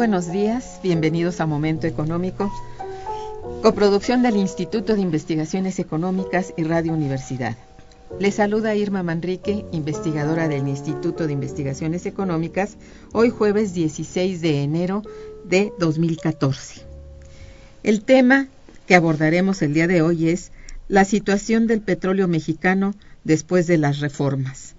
Buenos días, bienvenidos a Momento Económico, coproducción del Instituto de Investigaciones Económicas y Radio Universidad. Les saluda Irma Manrique, investigadora del Instituto de Investigaciones Económicas, hoy jueves 16 de enero de 2014. El tema que abordaremos el día de hoy es la situación del petróleo mexicano después de las reformas.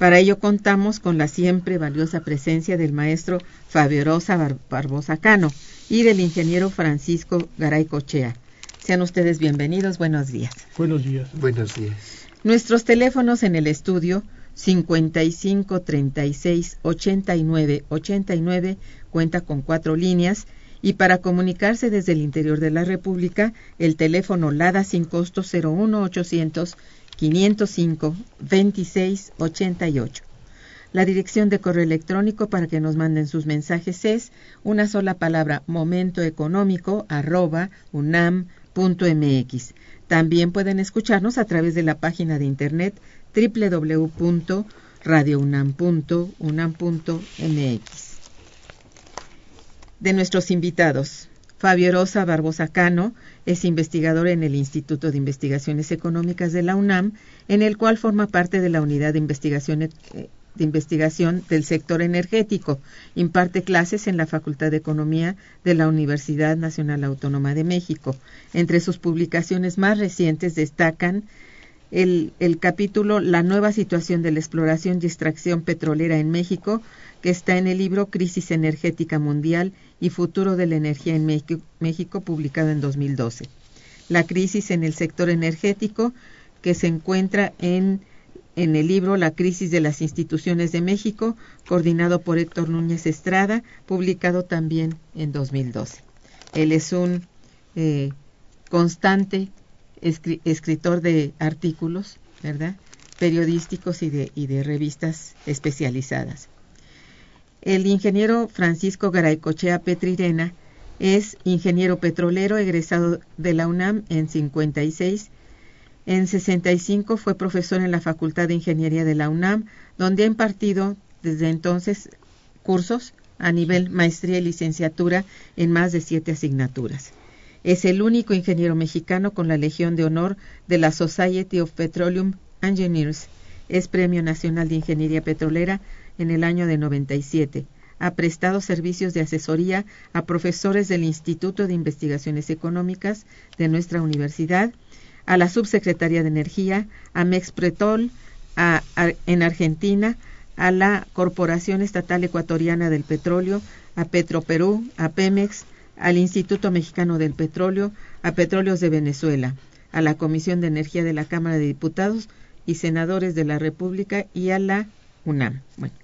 Para ello contamos con la siempre valiosa presencia del maestro Fabio Rosa Bar Barbosa Cano y del ingeniero Francisco Garay Cochea. Sean ustedes bienvenidos, buenos días. Buenos días. Buenos días. Nuestros teléfonos en el estudio 55 36 89 89 cuenta con cuatro líneas y para comunicarse desde el interior de la República el teléfono LADA sin costo 01 800 505 26 88. La dirección de correo electrónico para que nos manden sus mensajes es una sola palabra momentoeconómico arroba unam.mx. También pueden escucharnos a través de la página de internet www.radiounam.unam.mx. De nuestros invitados, Fabio Rosa Barbosa Cano es investigador en el Instituto de Investigaciones Económicas de la UNAM, en el cual forma parte de la unidad de investigación, de investigación del sector energético. Imparte clases en la Facultad de Economía de la Universidad Nacional Autónoma de México. Entre sus publicaciones más recientes destacan el, el capítulo La nueva situación de la exploración y extracción petrolera en México, que está en el libro Crisis Energética Mundial y Futuro de la Energía en México, publicado en 2012. La crisis en el sector energético, que se encuentra en, en el libro La crisis de las instituciones de México, coordinado por Héctor Núñez Estrada, publicado también en 2012. Él es un eh, constante escri escritor de artículos, ¿verdad? periodísticos y de, y de revistas especializadas. El ingeniero Francisco Garaycochea Petrirena es ingeniero petrolero egresado de la UNAM en 56. En 65 fue profesor en la Facultad de Ingeniería de la UNAM, donde ha impartido desde entonces cursos a nivel maestría y licenciatura en más de siete asignaturas. Es el único ingeniero mexicano con la Legión de Honor de la Society of Petroleum Engineers. Es Premio Nacional de Ingeniería Petrolera en el año de 97. Ha prestado servicios de asesoría a profesores del Instituto de Investigaciones Económicas de nuestra universidad, a la Subsecretaría de Energía, a Mexpretol a, en Argentina, a la Corporación Estatal Ecuatoriana del Petróleo, a Petroperú, a Pemex, al Instituto Mexicano del Petróleo, a Petróleos de Venezuela, a la Comisión de Energía de la Cámara de Diputados y Senadores de la República y a la UNAM. Bueno,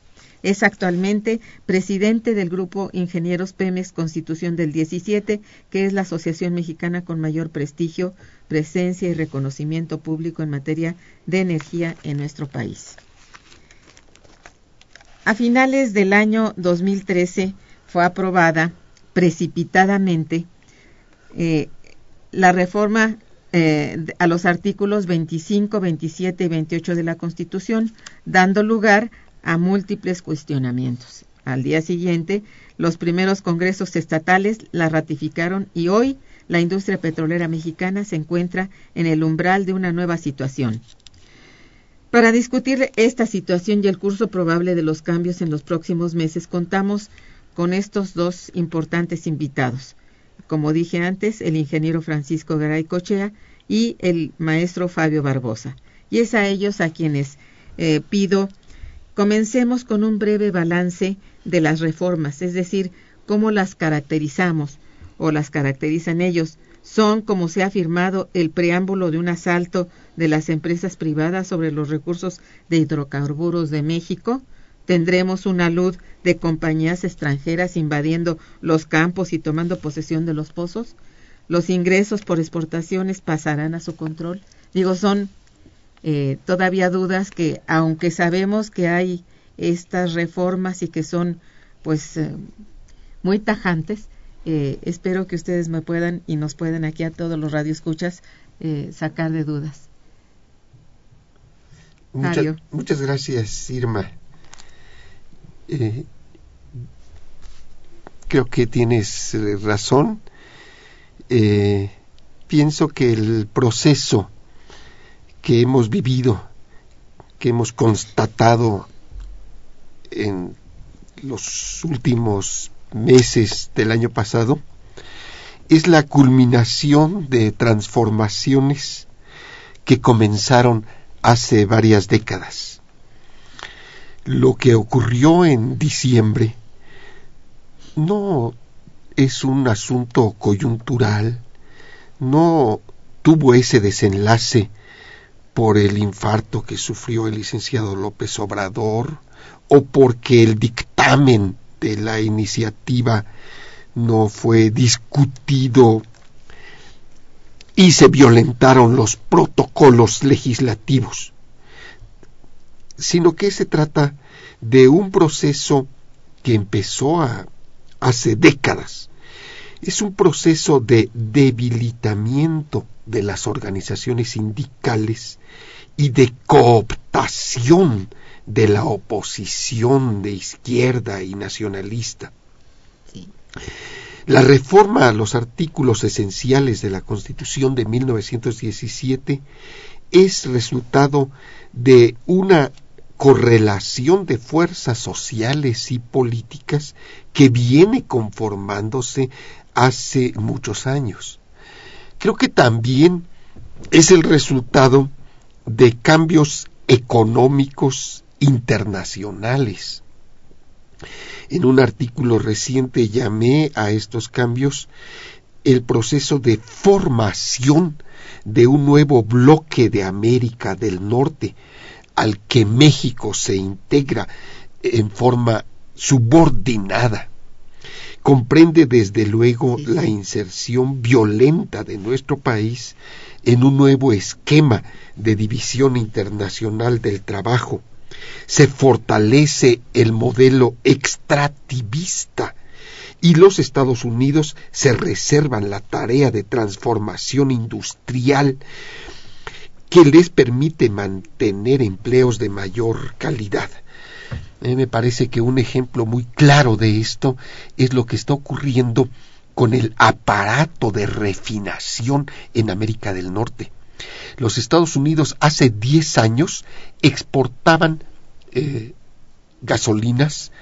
Es actualmente presidente del grupo Ingenieros Pemex Constitución del 17, que es la asociación mexicana con mayor prestigio, presencia y reconocimiento público en materia de energía en nuestro país. A finales del año 2013 fue aprobada precipitadamente eh, la reforma eh, a los artículos 25, 27 y 28 de la Constitución, dando lugar a múltiples cuestionamientos. Al día siguiente, los primeros congresos estatales la ratificaron y hoy la industria petrolera mexicana se encuentra en el umbral de una nueva situación. Para discutir esta situación y el curso probable de los cambios en los próximos meses, contamos con estos dos importantes invitados como dije antes, el ingeniero Francisco Garay Cochea y el maestro Fabio Barbosa. Y es a ellos a quienes eh, pido comencemos con un breve balance de las reformas, es decir, cómo las caracterizamos o las caracterizan ellos. Son, como se ha afirmado, el preámbulo de un asalto de las empresas privadas sobre los recursos de hidrocarburos de México, tendremos una luz de compañías extranjeras invadiendo los campos y tomando posesión de los pozos. Los ingresos por exportaciones pasarán a su control. Digo, son eh, todavía dudas que, aunque sabemos que hay estas reformas y que son, pues, eh, muy tajantes, eh, espero que ustedes me puedan y nos puedan aquí a todos los radioescuchas sacar de dudas. muchas gracias, Irma. Eh, creo que tienes eh, razón. Eh, pienso que el proceso que hemos vivido, que hemos constatado en los últimos meses del año pasado, es la culminación de transformaciones que comenzaron hace varias décadas. Lo que ocurrió en diciembre no es un asunto coyuntural, no tuvo ese desenlace por el infarto que sufrió el licenciado López Obrador o porque el dictamen de la iniciativa no fue discutido y se violentaron los protocolos legislativos sino que se trata de un proceso que empezó hace décadas. Es un proceso de debilitamiento de las organizaciones sindicales y de cooptación de la oposición de izquierda y nacionalista. La reforma a los artículos esenciales de la Constitución de 1917 es resultado de una correlación de fuerzas sociales y políticas que viene conformándose hace muchos años. Creo que también es el resultado de cambios económicos internacionales. En un artículo reciente llamé a estos cambios el proceso de formación de un nuevo bloque de América del Norte, al que México se integra en forma subordinada. Comprende desde luego la inserción violenta de nuestro país en un nuevo esquema de división internacional del trabajo. Se fortalece el modelo extractivista y los Estados Unidos se reservan la tarea de transformación industrial que les permite mantener empleos de mayor calidad. Mí me parece que un ejemplo muy claro de esto es lo que está ocurriendo con el aparato de refinación en América del Norte. Los Estados Unidos hace 10 años exportaban eh, gasolinas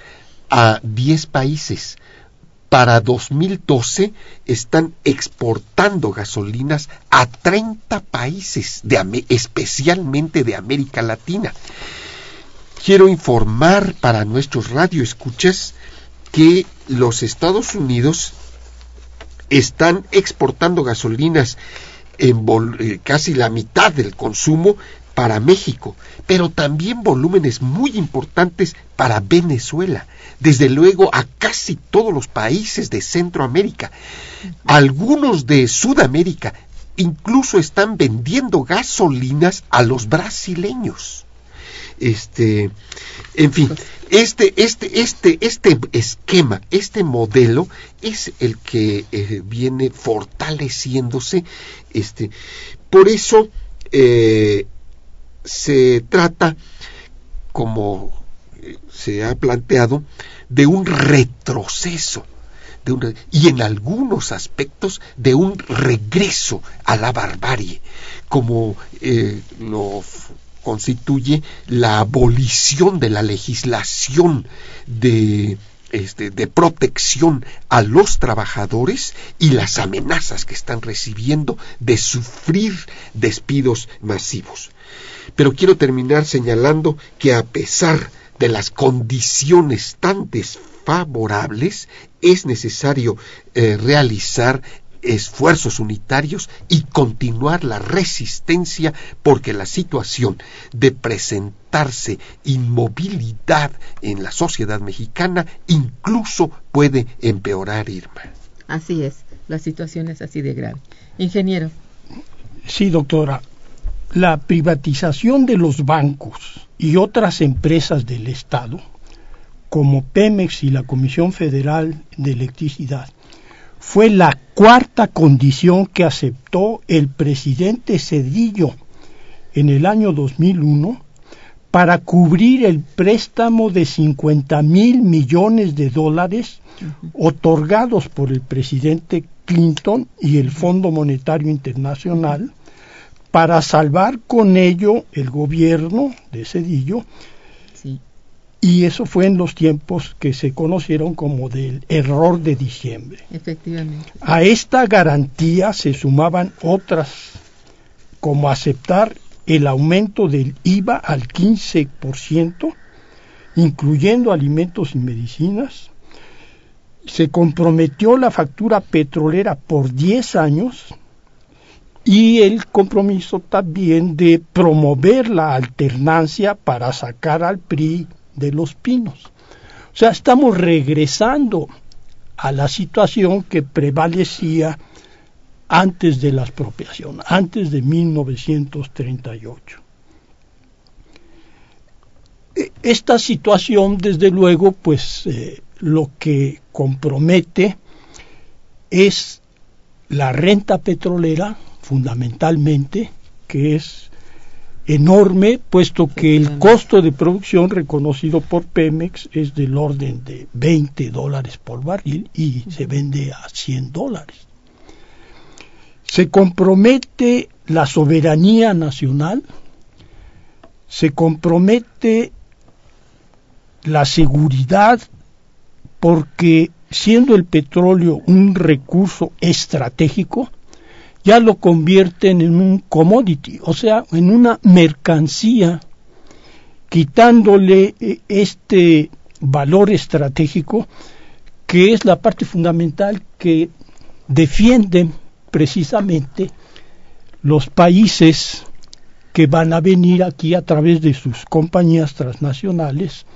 a 10 países para 2012 están exportando gasolinas a 30 países, de, especialmente de América Latina. Quiero informar para nuestros radioescuchas que los Estados Unidos están exportando gasolinas en eh, casi la mitad del consumo para México, pero también volúmenes muy importantes para Venezuela, desde luego a casi todos los países de Centroamérica, algunos de Sudamérica, incluso están vendiendo gasolinas a los brasileños. Este, en fin, este, este, este, este esquema, este modelo es el que eh, viene fortaleciéndose. Este, por eso eh, se trata, como eh, se ha planteado, de un retroceso de y en algunos aspectos de un regreso a la barbarie, como eh, lo constituye la abolición de la legislación de, este, de protección a los trabajadores y las amenazas que están recibiendo de sufrir despidos masivos. Pero quiero terminar señalando que a pesar de las condiciones tan desfavorables, es necesario eh, realizar esfuerzos unitarios y continuar la resistencia porque la situación de presentarse inmovilidad en la sociedad mexicana incluso puede empeorar, Irma. Así es, la situación es así de grave. Ingeniero. Sí, doctora. La privatización de los bancos y otras empresas del Estado, como Pemex y la Comisión Federal de Electricidad, fue la cuarta condición que aceptó el presidente Cedillo en el año 2001 para cubrir el préstamo de 50 mil millones de dólares otorgados por el presidente Clinton y el Fondo Monetario Internacional para salvar con ello el gobierno de Cedillo y eso fue en los tiempos que se conocieron como del error de diciembre. Efectivamente. A esta garantía se sumaban otras, como aceptar el aumento del IVA al 15%, incluyendo alimentos y medicinas. Se comprometió la factura petrolera por 10 años y el compromiso también de promover la alternancia para sacar al PRI de los pinos. O sea, estamos regresando a la situación que prevalecía antes de la expropiación, antes de 1938. E, esta situación, desde luego, pues eh, lo que compromete es la renta petrolera, fundamentalmente, que es enorme, puesto que el costo de producción reconocido por Pemex es del orden de 20 dólares por barril y se vende a 100 dólares. Se compromete la soberanía nacional, se compromete la seguridad porque siendo el petróleo un recurso estratégico, ya lo convierten en un commodity, o sea, en una mercancía, quitándole eh, este valor estratégico que es la parte fundamental que defienden precisamente los países que van a venir aquí a través de sus compañías transnacionales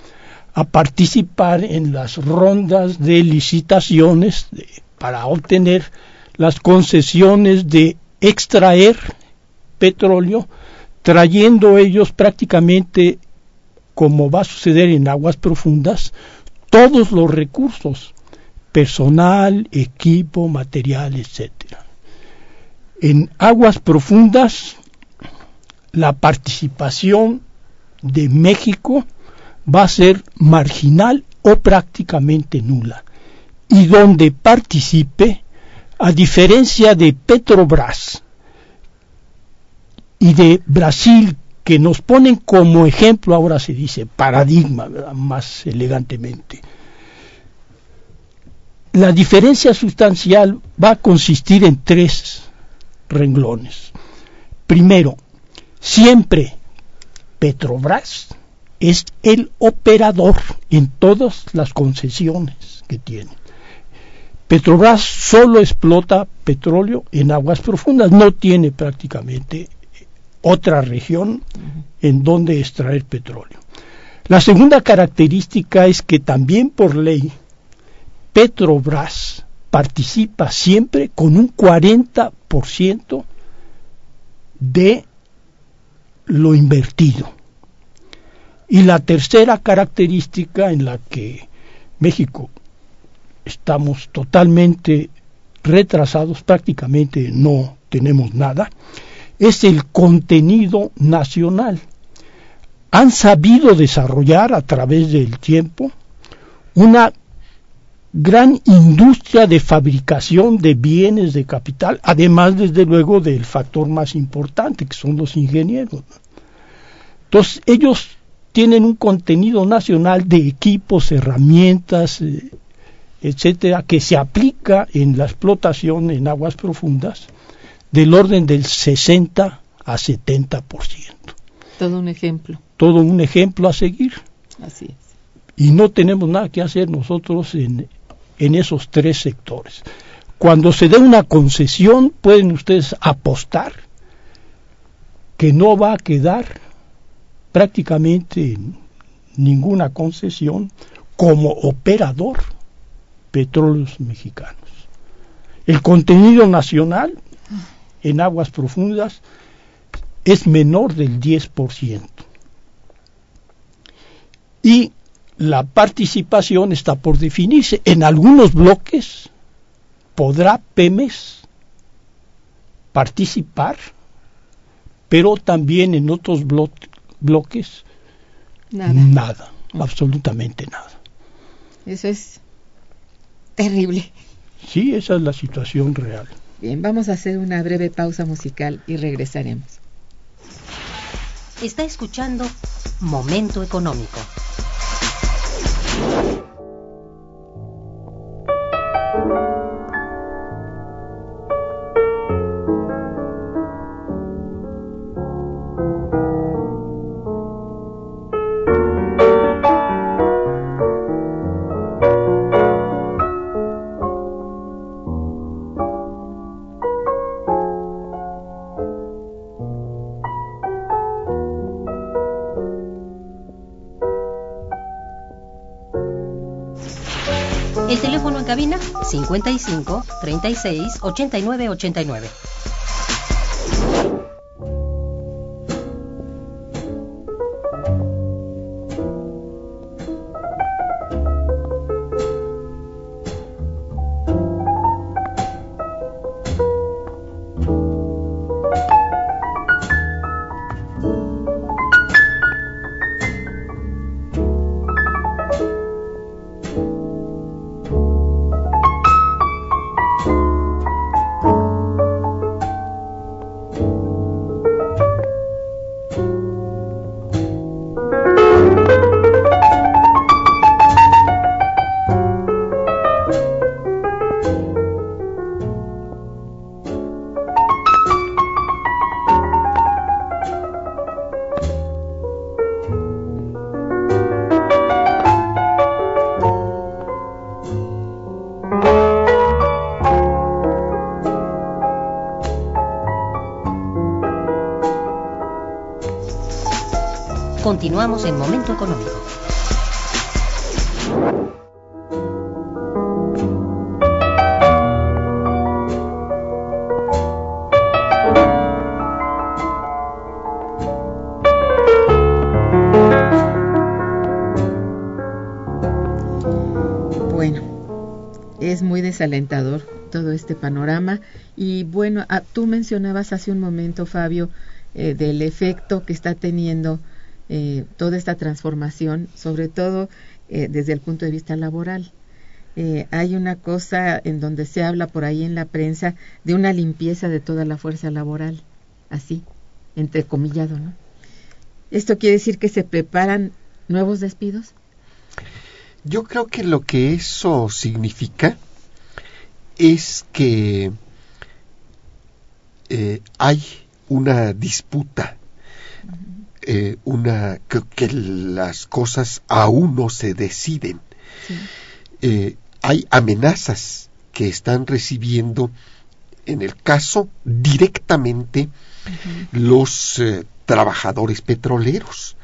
a participar en las rondas de licitaciones para obtener las concesiones de extraer petróleo, trayendo ellos prácticamente, como va a suceder en aguas profundas, todos los recursos, personal, equipo, material, etc. En aguas profundas, la participación de México va a ser marginal o prácticamente nula. Y donde participe, a diferencia de Petrobras y de Brasil, que nos ponen como ejemplo, ahora se dice paradigma, más elegantemente, la diferencia sustancial va a consistir en tres renglones. Primero, siempre Petrobras es el operador en todas las concesiones que tiene. Petrobras solo explota petróleo en aguas profundas, no tiene prácticamente otra región en donde extraer petróleo. La segunda característica es que también por ley Petrobras participa siempre con un 40% de lo invertido. Y la tercera característica en la que México estamos totalmente retrasados, prácticamente no tenemos nada, es el contenido nacional. Han sabido desarrollar a través del tiempo una gran industria de fabricación de bienes de capital, además desde luego del factor más importante que son los ingenieros. Entonces ellos tienen un contenido nacional de equipos, herramientas, eh, etcétera, que se aplica en la explotación en aguas profundas del orden del 60 a 70%. Todo un ejemplo. Todo un ejemplo a seguir. Así es. Y no tenemos nada que hacer nosotros en, en esos tres sectores. Cuando se dé una concesión, pueden ustedes apostar que no va a quedar prácticamente ninguna concesión como operador petróleos mexicanos. El contenido nacional en aguas profundas es menor del 10%. Y la participación está por definirse. En algunos bloques podrá Pemes participar, pero también en otros bloques nada. nada, absolutamente nada. Eso es terrible. Sí, esa es la situación real. Bien, vamos a hacer una breve pausa musical y regresaremos. Está escuchando Momento Económico. 55 36 89 89. Continuamos en Momento Económico. Bueno, es muy desalentador todo este panorama y bueno, ah, tú mencionabas hace un momento, Fabio, eh, del efecto que está teniendo eh, toda esta transformación, sobre todo eh, desde el punto de vista laboral. Eh, hay una cosa en donde se habla por ahí en la prensa de una limpieza de toda la fuerza laboral, así, entrecomillado, ¿no? ¿Esto quiere decir que se preparan nuevos despidos? Yo creo que lo que eso significa es que hay una disputa eh, una que, las cosas aún no se deciden. Eh, hay amenazas que están recibiendo, en el caso directamente los eh, trabajadores petroleros.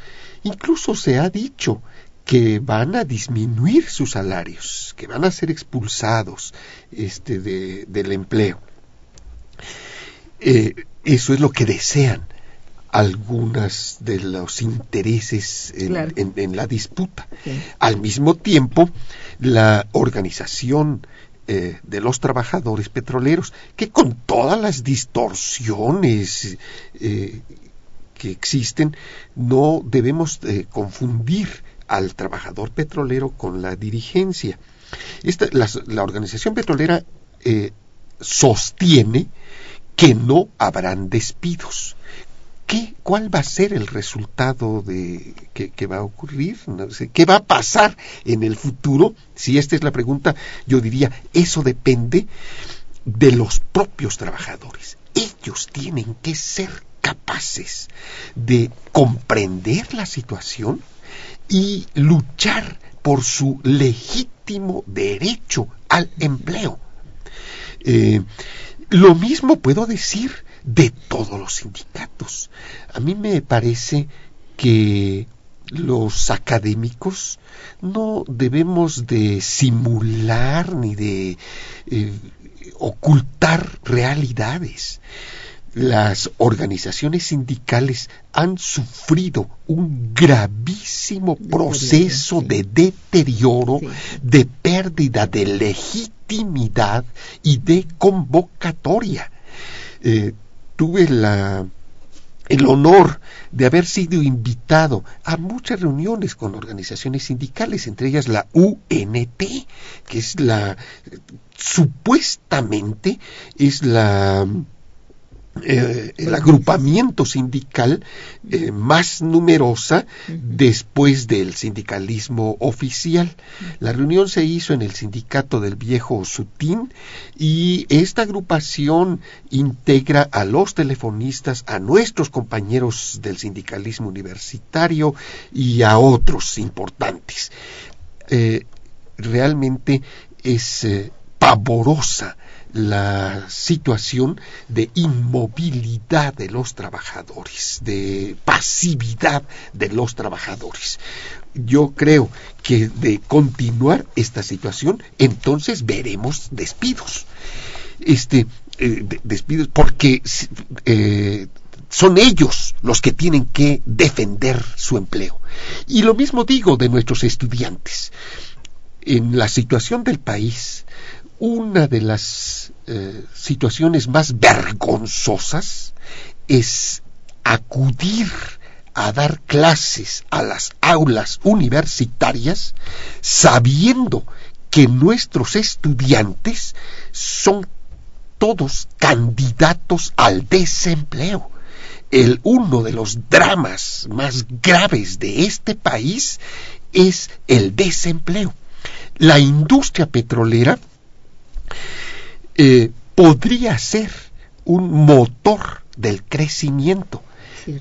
Incluso se ha dicho que van a disminuir sus salarios, que van a ser expulsados este, del empleo. Eh, eso es lo que desean algunas de los intereses en, la disputa. Al mismo tiempo, la organización eh, de los trabajadores petroleros, que con todas las distorsiones eh, que existen, no debemos eh, confundir al trabajador petrolero con la dirigencia. Esta, la, organización petrolera sostiene que no habrán despidos. ¿Qué, ¿Cuál va a ser el resultado de que, va a ocurrir? ¿Qué va a pasar en el futuro? Si esta es la pregunta, yo diría, eso depende de los propios trabajadores. Ellos tienen que ser capaces de comprender la situación y luchar por su legítimo derecho al empleo. Eh, lo mismo puedo decir de todos los sindicatos. A mí me parece que los académicos no debemos de simular ni de eh, ocultar realidades. Las organizaciones sindicales han sufrido un gravísimo proceso de deterioro, de pérdida de legitimidad y de convocatoria. Eh, tuve la, el honor de haber sido invitado a muchas reuniones con organizaciones sindicales, entre ellas la UNT, que es la, supuestamente es la eh, el agrupamiento sindical eh, más numerosa después del sindicalismo oficial. La reunión se hizo en el sindicato del viejo Sutín y esta agrupación integra a los telefonistas, a nuestros compañeros del sindicalismo universitario y a otros importantes. Eh, realmente es pavorosa la situación de inmovilidad de los trabajadores, de pasividad de los trabajadores. Yo creo que de continuar esta situación, entonces veremos despidos. Este, eh, despidos porque eh, son ellos los que tienen que defender su empleo. Y lo mismo digo de nuestros estudiantes. En la situación del país, una de las eh, situaciones más vergonzosas es acudir a dar clases a las aulas universitarias sabiendo que nuestros estudiantes son todos candidatos al desempleo. El uno de los dramas más graves de este país es el desempleo. La industria petrolera eh, podría ser un motor del crecimiento,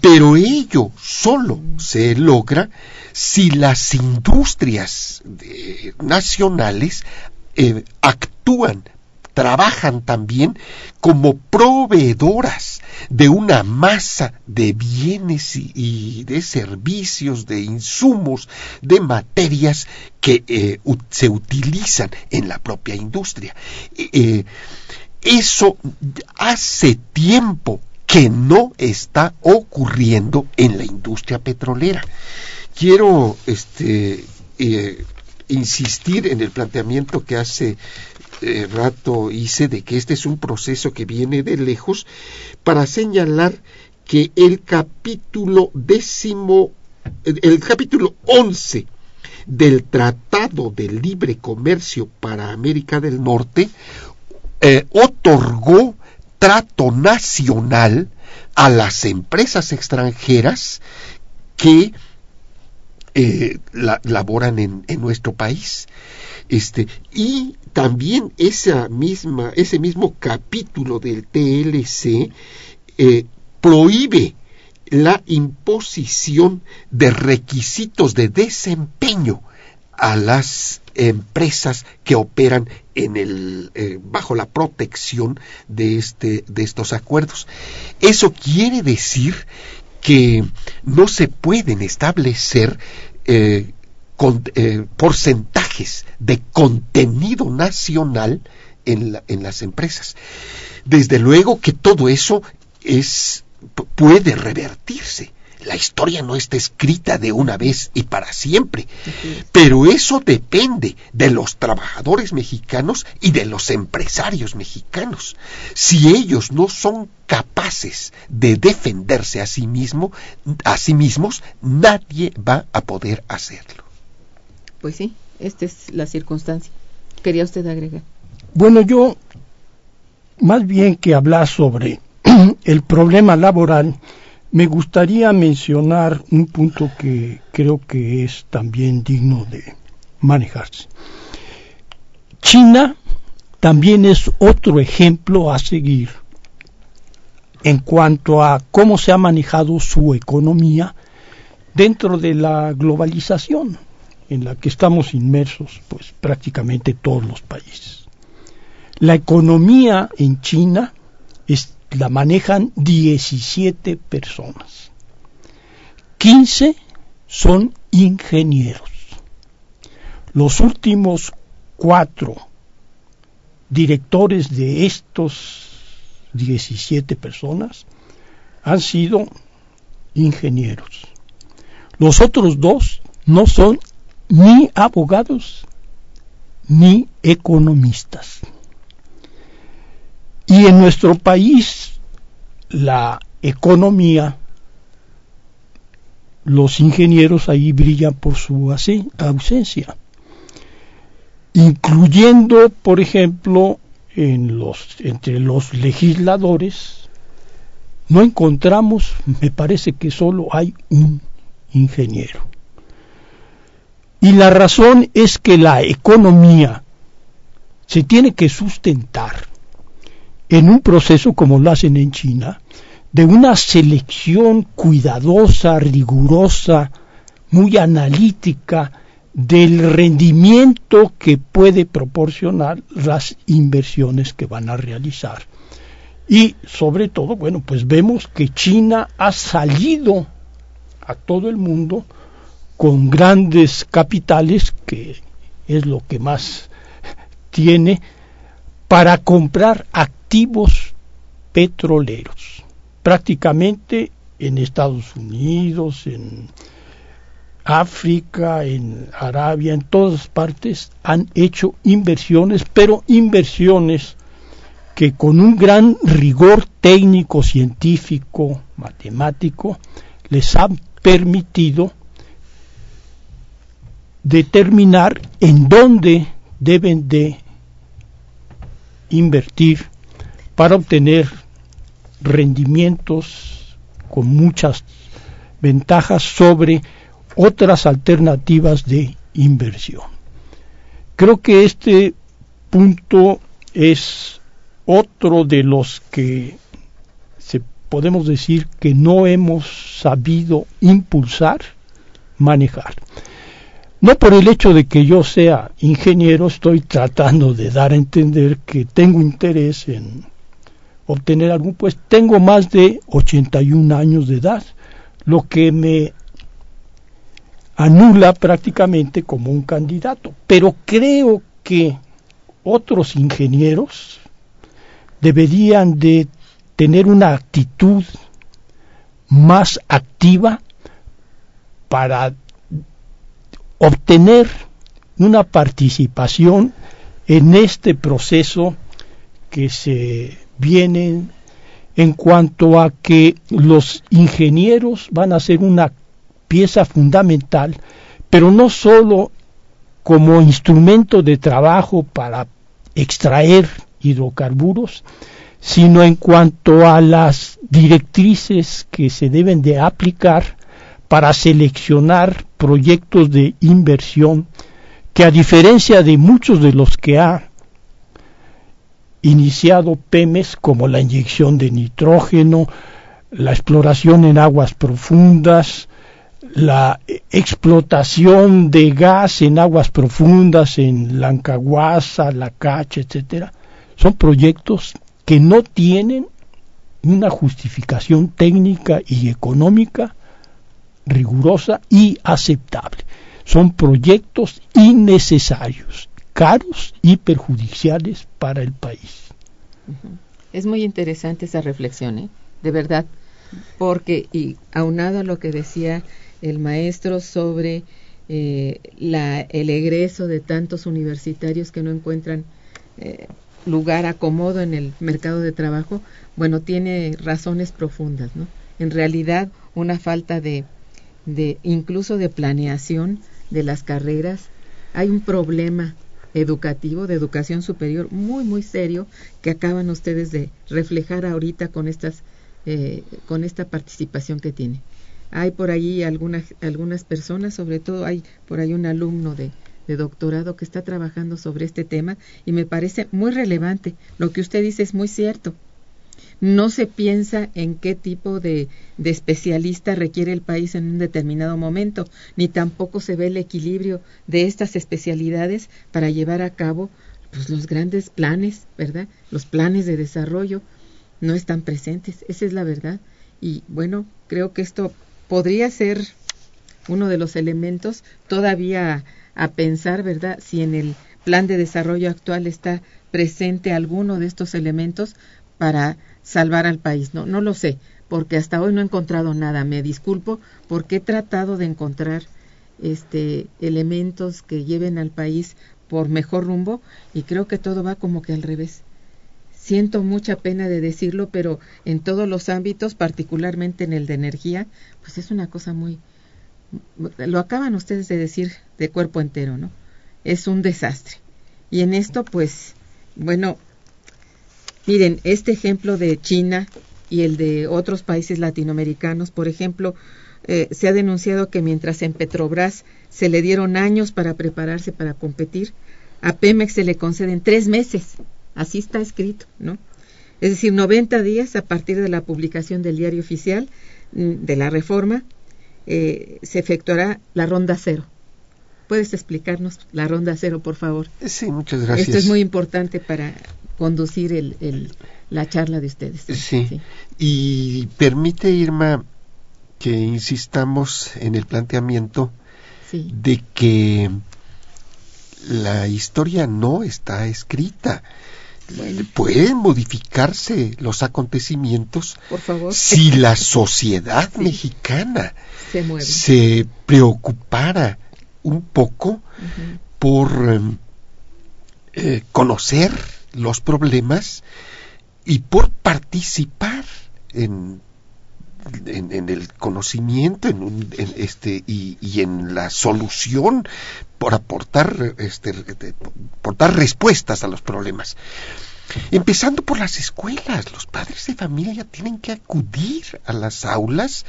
pero ello solo se logra si las industrias nacionales eh, actúan trabajan también como proveedoras de una masa de bienes y, de servicios, de insumos, de materias que eh, se utilizan en la propia industria. Eh, eso hace tiempo que no está ocurriendo en la industria petrolera. Quiero este, eh, insistir en el planteamiento que hace rato hice de que este es un proceso que viene de lejos para señalar que el capítulo décimo, el capítulo once del Tratado de Libre Comercio para América del Norte eh, otorgó trato nacional a las empresas extranjeras que eh, laboran en, en, nuestro país. Este, y también esa misma, ese mismo capítulo del TLC eh, prohíbe la imposición de requisitos de desempeño a las empresas que operan en el eh, bajo la protección de este de estos acuerdos. Eso quiere decir que no se pueden establecer eh, con, eh, porcentajes de contenido nacional en, la, en, las empresas. Desde luego que todo eso es puede revertirse la historia no está escrita de una vez y para siempre, pero eso depende de los trabajadores mexicanos y de los empresarios mexicanos. Si ellos no son capaces de defenderse a sí, mismo, a sí mismos, nadie va a poder hacerlo. Pues sí, esta es la circunstancia. ¿Quería usted agregar? Bueno, yo, más bien que hablar sobre el problema laboral, me gustaría mencionar un punto que creo que es también digno de manejarse. China también es otro ejemplo a seguir en cuanto a cómo se ha manejado su economía dentro de la globalización en la que estamos inmersos pues prácticamente todos los países. La economía en China es la manejan 17 personas. 15 son ingenieros. Los últimos cuatro directores de estos 17 personas han sido ingenieros. Los otros dos no son ni abogados ni economistas. Y en nuestro país, la economía, los ingenieros ahí brillan por su ausencia, incluyendo, por ejemplo, en los, entre los legisladores, no encontramos, me parece que solo hay un ingeniero. Y la razón es que la economía se tiene que sustentar en un proceso como lo hacen en China, de una selección cuidadosa, rigurosa, muy analítica del rendimiento que puede proporcionar las inversiones que van a realizar. Y sobre todo, bueno, pues vemos que China ha salido a todo el mundo con grandes capitales, que es lo que más tiene, para comprar activos petroleros, prácticamente en Estados Unidos, en África, en Arabia, en todas partes han hecho inversiones, pero inversiones que con un gran rigor técnico, científico, matemático, les han permitido determinar en dónde deben de invertir para obtener rendimientos con muchas ventajas sobre otras alternativas de inversión. Creo que este punto es otro de los que se podemos decir que no hemos sabido impulsar, manejar. No por el hecho de que yo sea ingeniero, estoy tratando de dar a entender que tengo interés en obtener algún, pues tengo más de 81 años de edad, lo que me anula prácticamente como un candidato. Pero creo que otros ingenieros deberían de tener una actitud más activa para obtener una participación en este proceso que se viene en cuanto a que los ingenieros van a ser una pieza fundamental, pero no solo como instrumento de trabajo para extraer hidrocarburos, sino en cuanto a las directrices que se deben de aplicar para seleccionar proyectos de inversión que a diferencia de muchos de los que ha iniciado Pemes como la inyección de nitrógeno, la exploración en aguas profundas, la explotación de gas en aguas profundas, en Lancaguasa, La Cacha, etcétera, son proyectos que no tienen una justificación técnica y económica rigurosa y aceptable. Son proyectos innecesarios, caros y perjudiciales para el país. Es muy interesante esa reflexión, ¿eh? de verdad, porque, y aunado a lo que decía el maestro sobre eh, el egreso de tantos universitarios que no encuentran eh, lugar acomodo en el mercado de trabajo, bueno, tiene razones profundas, ¿no? En realidad, una falta de, de incluso de planeación de las carreras, hay un problema educativo, de educación superior, muy, muy serio, que acaban ustedes de reflejar ahorita con estas, eh, con esta participación que tiene. Hay por ahí algunas, algunas personas, sobre todo hay por ahí un alumno de, de doctorado que está trabajando sobre este tema y me parece muy relevante. Lo que usted dice es muy cierto. No se piensa en qué tipo de, especialista requiere el país en un determinado momento, ni tampoco se ve el equilibrio de estas especialidades para llevar a cabo pues, los grandes planes, ¿verdad? Los planes de desarrollo no están presentes, esa es la verdad. Y bueno, creo que esto podría ser uno de los elementos todavía a pensar, ¿verdad? Si en el plan de desarrollo actual está presente alguno de estos elementos para salvar al país. No, no lo sé, porque hasta hoy no he encontrado nada. Me disculpo porque he tratado de encontrar este elementos que lleven al país por mejor rumbo y creo que todo va como que al revés. Siento mucha pena de decirlo, pero en todos los ámbitos, particularmente en el de energía, pues es una cosa muy lo acaban ustedes de decir de cuerpo entero, ¿no? Es un desastre. Y en esto, pues, bueno, miren, este ejemplo de China y el de otros países latinoamericanos, por ejemplo, eh, se ha denunciado que mientras en Petrobras se le dieron años para prepararse para competir, a Pemex se le conceden tres meses. Así está escrito, ¿no? Es decir, 90 días a partir de la publicación del diario oficial mm, de la reforma eh, se efectuará la ronda cero. ¿Puedes explicarnos la ronda cero, por favor? Sí, muchas gracias. Esto es muy importante para conducir el, el, la charla de ustedes. Sí. sí. Y permite, Irma, que insistamos en el planteamiento sí. de que la historia no está escrita. Bueno. Pueden modificarse los acontecimientos Por favor. si la sociedad Sí. mexicana se mueve. se preocupara un poco por em, eh, conocer los problemas y por participar en, en, el conocimiento en un- en este y, y en la solución por aportar este por dar respuestas a los problemas. Empezando por las escuelas los padres de familia tienen que acudir a las aulas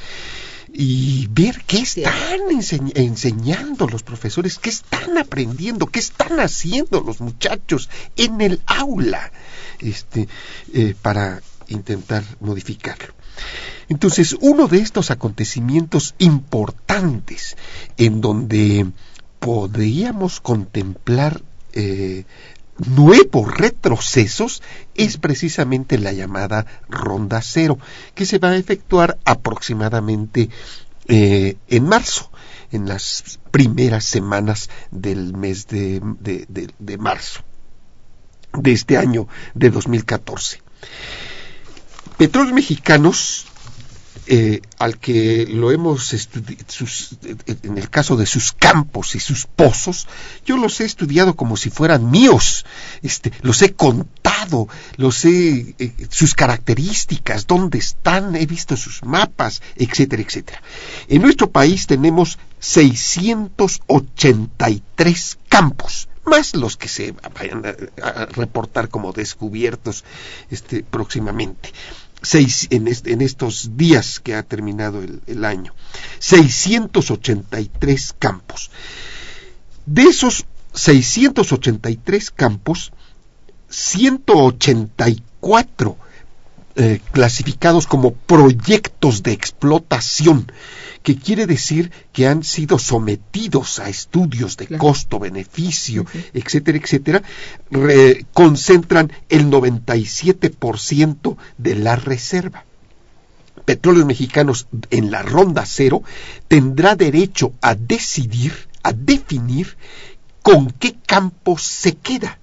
y ver qué están enseñ- enseñando los profesores, qué están aprendiendo, qué están haciendo los muchachos en el aula, este, eh, para intentar modificarlo. Entonces, uno de estos acontecimientos importantes en donde podríamos contemplar eh, nuevos retrocesos es precisamente la llamada ronda cero, que se va a efectuar aproximadamente eh, en marzo, en las primeras semanas del mes de, de, de, de marzo de este año de 2014. Petróleos Mexicanos eh, al que lo hemos estudiado en el caso de sus campos y sus pozos, yo los he estudiado como si fueran míos, este, los he contado, los he, eh, sus características, dónde están, he visto sus mapas, etcétera, etcétera. En nuestro país tenemos 683 campos, más los que se vayan a, a reportar como descubiertos este, próximamente seis, en, est, en, estos días que ha terminado el, el, año. 683 campos. De esos 683 campos, 184 eh, clasificados como proyectos de explotación, que quiere decir que han sido sometidos a estudios de Claro. costo-beneficio, Ujú. etcétera, etcétera, re- concentran el 97% de la reserva. Petróleos Mexicanos en la ronda cero tendrá derecho a decidir, a definir con qué campos se queda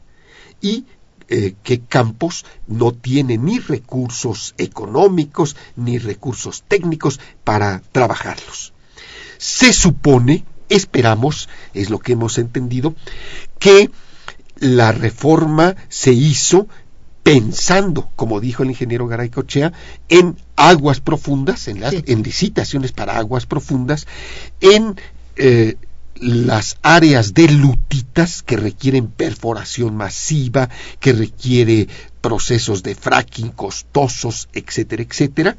y eh, qué campos no tiene ni recursos económicos ni recursos técnicos para trabajarlos. Se supone, esperamos, es lo que hemos entendido, que la reforma se hizo pensando, como dijo el ingeniero Garay Cochea, en aguas profundas, en, las, Sí. en licitaciones para aguas profundas, en eh, las áreas de lutitas que requieren perforación masiva, que requiere procesos de fracking costosos, etcétera, etcétera,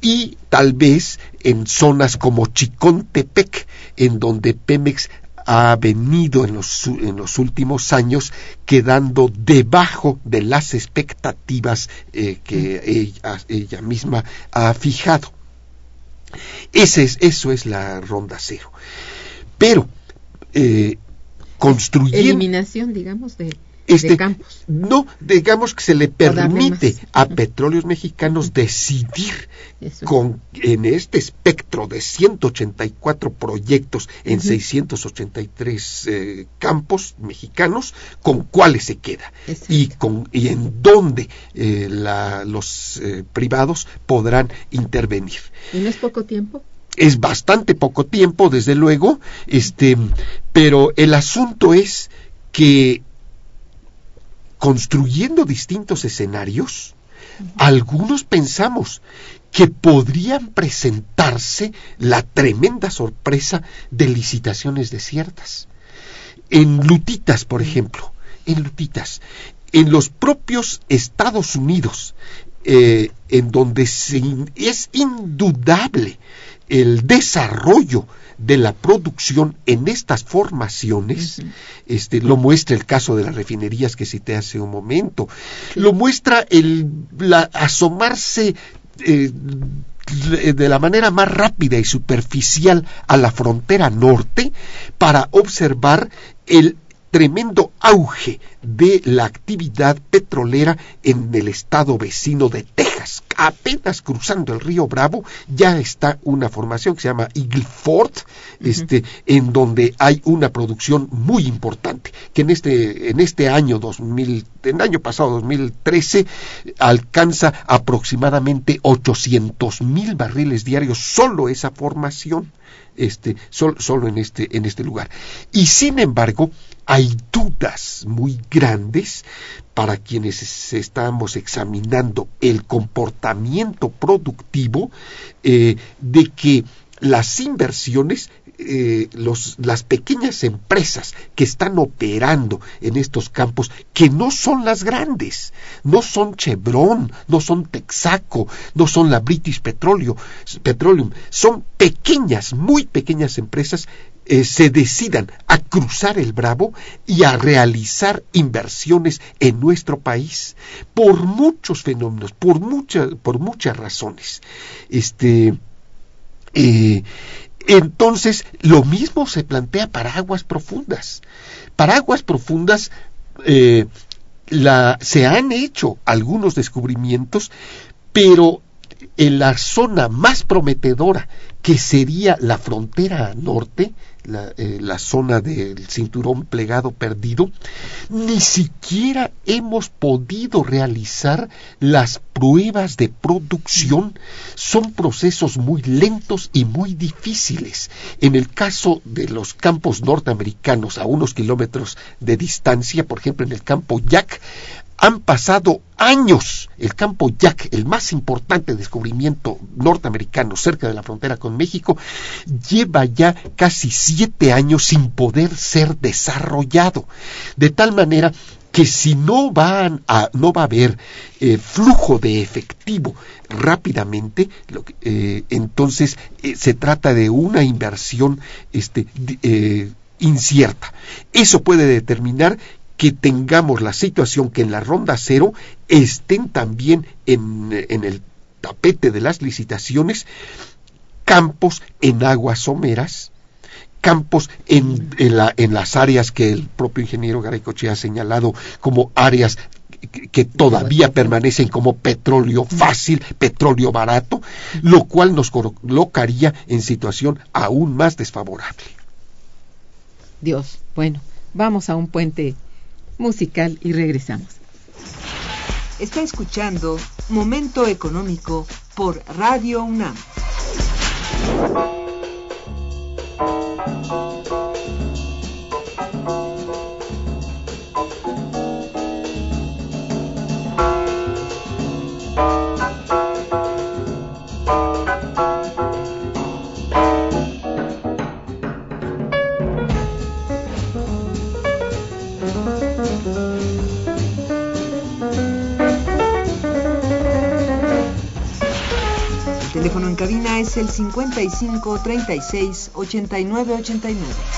y tal vez en zonas como Chicontepec, en donde Pemex ha venido en los, en los últimos años quedando debajo de las expectativas eh, que ella, ella misma ha fijado. Ese es, eso es la ronda cero. Pero eh, construyendo Eliminación, digamos, de, este, de campos. no, digamos que se le permite a petróleos mexicanos decidir Eso. con en este espectro de 184 proyectos en Ujú. 683 eh, campos mexicanos con cuáles se queda Exacto. y con y en dónde eh, la- los eh, privados podrán intervenir ¿Y no es poco tiempo? Es bastante poco tiempo, desde luego, este, pero el asunto es que construyendo distintos escenarios, algunos pensamos que podrían presentarse la tremenda sorpresa de licitaciones desiertas. En Lutitas, por ejemplo, en Lutitas, en los propios Estados Unidos, eh, en donde se in- es indudable el desarrollo de la producción en estas formaciones, este, lo muestra el caso de las refinerías que cité hace un momento, lo muestra el la- asomarse eh, de la manera más rápida y superficial a la frontera norte para observar el tremendo auge de la actividad petrolera en el estado vecino de Texas. Apenas cruzando el río Bravo ya está una formación que se llama Eagle Ford, este, en donde hay una producción muy importante, que en este, en este año 2000, en el año pasado 2013, alcanza aproximadamente 800 mil barriles diarios solo esa formación este, sol- solo en este, en este lugar. Y sin embargo, hay dudas muy grandes para quienes es- estamos examinando el comportamiento productivo eh, de que las inversiones eh, las pequeñas empresas que están operando en estos campos, que no son las grandes, no son Chevron, no son Texaco, no son la British Petroleum, son pequeñas, muy pequeñas empresas eh, se decidan a cruzar el Bravo y a realizar inversiones en nuestro país por muchos fenómenos, por muchas, por muchas razones. Este, eh, entonces, lo mismo se plantea para aguas profundas. Para aguas profundas eh, se han hecho algunos descubrimientos, pero en la zona más prometedora, que sería la frontera norte, la, eh, la zona del cinturón plegado perdido, ni siquiera hemos podido realizar las pruebas de producción. Son procesos muy lentos y muy difíciles. En el caso de los campos norteamericanos a unos kilómetros de distancia, por ejemplo en el campo Jack, han pasado años. El campo Jack, el más importante descubrimiento norteamericano cerca de la frontera con México, lleva ya casi siete años sin poder ser desarrollado. De tal manera que si no, van a, no va a haber eh, flujo de efectivo rápidamente, lo que, eh, entonces eh, se trata de una inversión este, incierta. Eso puede determinar que tengamos la situación que en la ronda cero estén también en, en el tapete de las licitaciones campos en aguas someras, campos en, en, la, en, las áreas que el propio ingeniero Garaycoche ha señalado como áreas que todavía permanecen como petróleo fácil, petróleo barato, lo cual nos colocaría en situación aún más desfavorable. Dios, bueno, vamos a un puente musical y regresamos. Está escuchando Momento Económico por Radio UNAM. 55 36 89 89.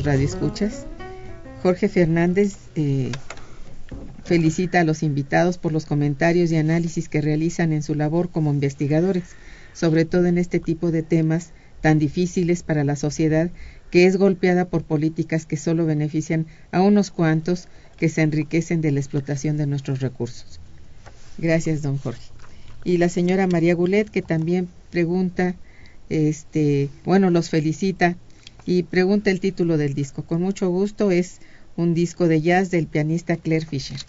Nuestros radioescuchas. Jorge Fernández eh, felicita a los invitados por los comentarios y análisis que realizan en su labor como investigadores, sobre todo en este tipo de temas tan difíciles para la sociedad que es golpeada por políticas que solo benefician a unos cuantos que se enriquecen de la explotación de nuestros recursos. Gracias, don Jorge. Y la señora María Gulet, que también pregunta, este, bueno, los felicita y pregunta el título del disco. Con mucho gusto es un disco de jazz del pianista Claire Fisher.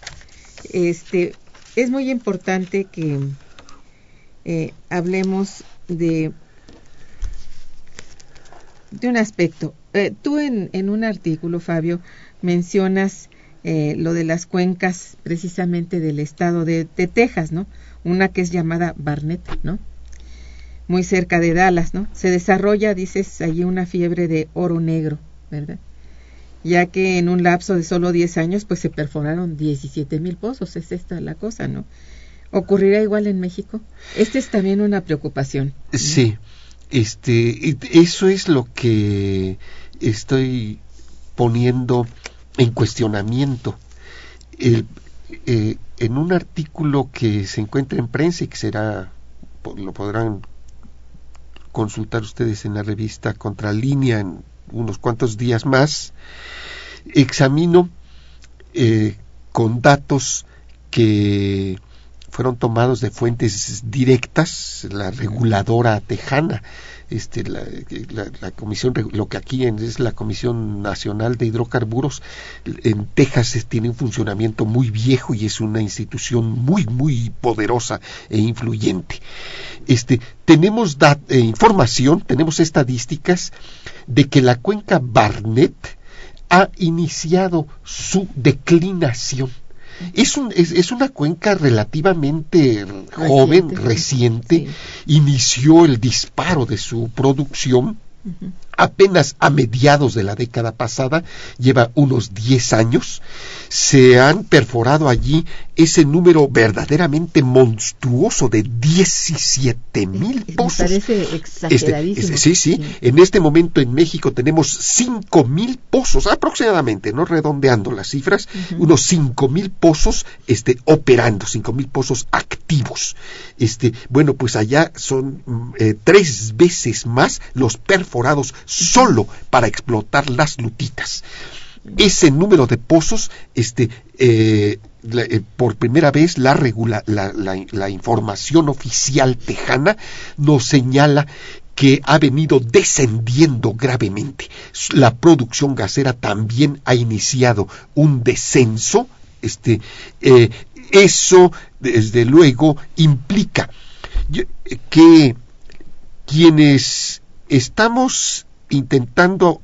Este es muy importante que eh, hablemos de de un aspecto. Eh, tú en, un artículo, Fabio, mencionas eh, lo de las cuencas precisamente del estado de, de Texas, ¿no? Una que es llamada Barnett, ¿no? Muy cerca de Dallas, ¿no? Se desarrolla, dices, allí una fiebre de oro negro, ¿verdad? Ya que en un lapso de solo 10 años, pues se perforaron 17 mil pozos, es esta la cosa, ¿no? ¿Ocurrirá igual en México? Esta es también una preocupación. Sí, este, eso es lo que estoy poniendo en cuestionamiento. Eh, en un artículo que se encuentra en prensa y que será, lo podrán consultar ustedes en la revista Contralínea en unos cuantos días más, examino eh, con datos que fueron tomados de fuentes directas, la reguladora tejana, este, la, comisión, lo que aquí es la Comisión Nacional de Hidrocarburos, en Texas tiene un funcionamiento muy viejo y es una institución muy, muy poderosa e influyente. Este, tenemos eh, información, tenemos estadísticas de que la cuenca Barnett ha iniciado su declinación Es, un, es, es una cuenca relativamente joven, Reciente, sí. inició el disparo de su producción apenas a mediados de la década pasada, lleva unos 10 años, se han perforado allí ese número verdaderamente monstruoso de 17 mil Me pozos. parece Este, exageradísimo. es- sí, sí, En este momento en México tenemos 5 mil pozos, aproximadamente, no redondeando las cifras, unos 5 mil pozos este, operando, 5 mil pozos activos. Este, bueno, pues allá son mm, eh, tres veces más los perforados solo para explotar las lutitas. Ese número de pozos, este, eh, eh, por primera vez la, regula- la, la- información oficial tejana nos señala que ha venido descendiendo gravemente. La producción gasera también ha iniciado un descenso. Este, eh, eso, desde luego, implica que quienes estamos intentando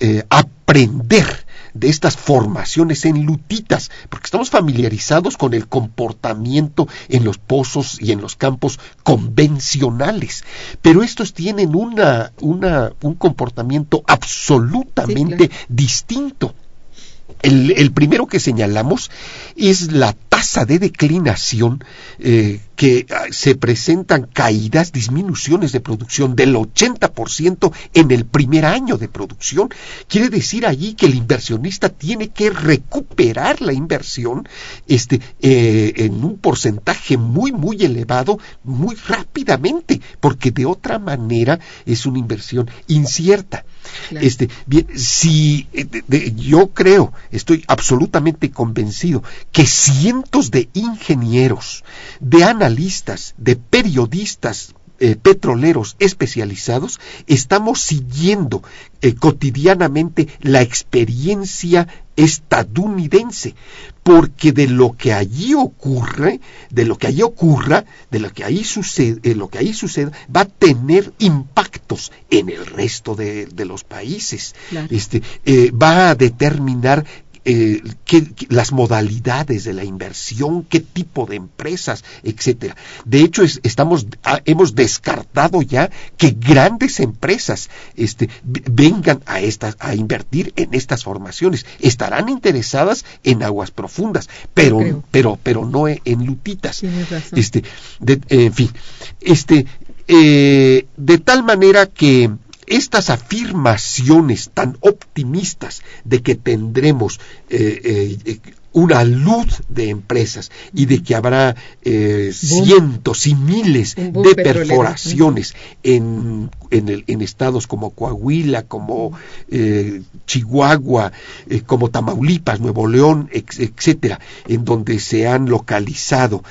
eh, aprender de estas formaciones en lutitas, porque estamos familiarizados con el comportamiento en los pozos y en los campos convencionales, pero estos tienen una, una, un comportamiento absolutamente Sí, claro. distinto. El, el primero que señalamos es la tasa de declinación eh, que ah, se presentan caídas, disminuciones de producción del 80% en el primer año de producción. Quiere decir allí que el inversionista tiene que recuperar la inversión este, eh, en un porcentaje muy, muy elevado, muy rápidamente, porque de otra manera es una inversión incierta. Claro. Este, bien, si eh, de- de- yo creo, estoy absolutamente convencido que cientos de ingenieros, de analistas, de periodistas eh, petroleros especializados estamos siguiendo eh, cotidianamente la experiencia estadounidense porque de lo que allí ocurre de lo que allí ocurra de lo que ahí sucede eh, lo que ahí suceda va a tener impactos en el resto de, de los países Claro. este eh, va a determinar eh, qué- las modalidades de la inversión, qué tipo de empresas, etcétera. De hecho, es- estamos, ah, hemos descartado ya que grandes empresas este, vengan a estas, a invertir en estas formaciones. Estarán interesadas en aguas profundas, pero, creo. pero, pero no en, lutitas. Este, de- en fin, este, eh, de tal manera que estas afirmaciones tan optimistas de que tendremos eh, eh, una luz de empresas y de que habrá eh, cientos y miles de perforaciones en, en, el- en estados como Coahuila, como eh, Chihuahua, eh, como Tamaulipas, Nuevo León, etcétera, en donde se han localizado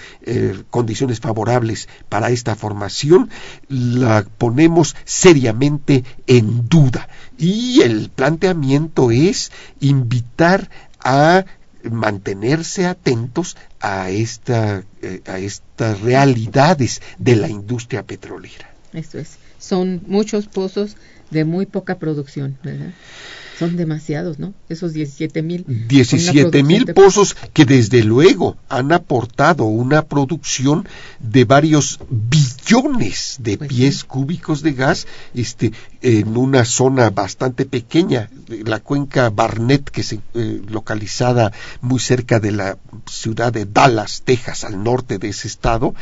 condiciones favorables para esta formación, la ponemos seriamente en duda. Y el planteamiento es invitar a mantenerse atentos a, esta, eh, a estas realidades de la industria petrolera. Eso es. Son muchos pozos de muy poca producción, ¿verdad? Son demasiados, ¿no? Esos 17 mil. 17 mil pozos que desde luego han aportado una producción de varios billones de Pues pies sí. cúbicos de gas este, en una zona bastante pequeña, la cuenca Barnett, que se eh, localizada muy cerca de la ciudad de Dallas, Texas, al norte de ese estado,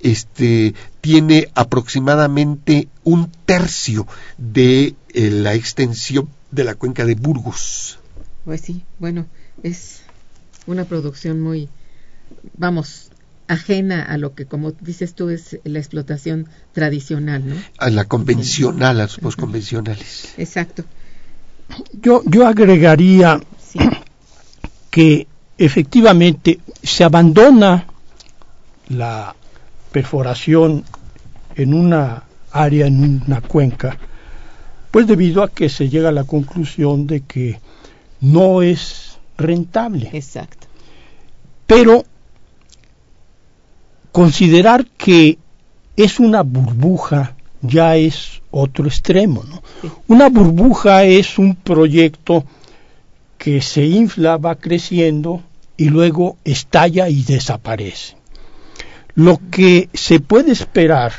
este, tiene aproximadamente un tercio de eh, la extensión de la cuenca de Burgos. Pues sí, bueno, es una producción muy, vamos, ajena a lo que, como dices tú, es la explotación tradicional, ¿no? a la convencional, a los postconvencionales. Exacto. Yo, yo agregaría Sí. que efectivamente se abandona la perforación en una área, en una cuenca, pues debido a que se llega a la conclusión de que no es rentable. Exacto. Pero considerar que es una burbuja ya es otro extremo. ¿no? Sí. Una burbuja es un proyecto que se infla, va creciendo y luego estalla y desaparece. Lo que se puede esperar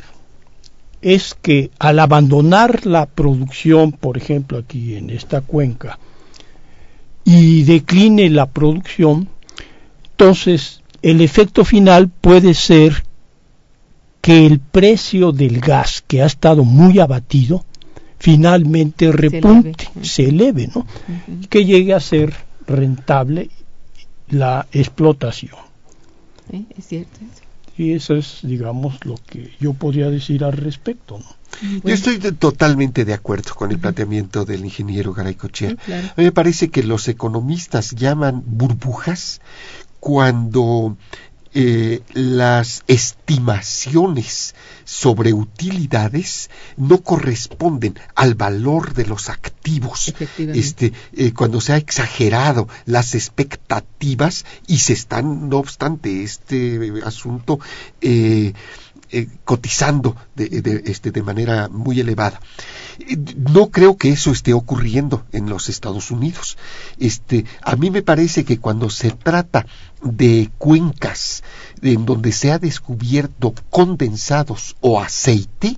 es que al abandonar la producción, por ejemplo aquí en esta cuenca, y decline la producción, entonces el efecto final puede ser que el precio del gas, que ha estado muy abatido, finalmente repunte, se eleve, ¿no? Que llegue a ser rentable la explotación. ¿Sí? Es cierto. Y eso es, digamos, lo que yo podría decir al respecto, ¿no? Yo estoy de- totalmente de acuerdo con el planteamiento del ingeniero Garay Cochea. Sí, claro. A mí me parece que los economistas llaman burbujas cuando eh, las estimaciones sobre utilidades no corresponden al valor de los activos. Este, eh, cuando se ha exagerado las expectativas y se están, no obstante, este asunto eh, eh, cotizando de, de- este, de manera muy elevada. Eh, No creo que eso esté ocurriendo en los Estados Unidos. Este, a mí me parece que cuando se trata de cuencas en donde se ha descubierto condensados o aceite,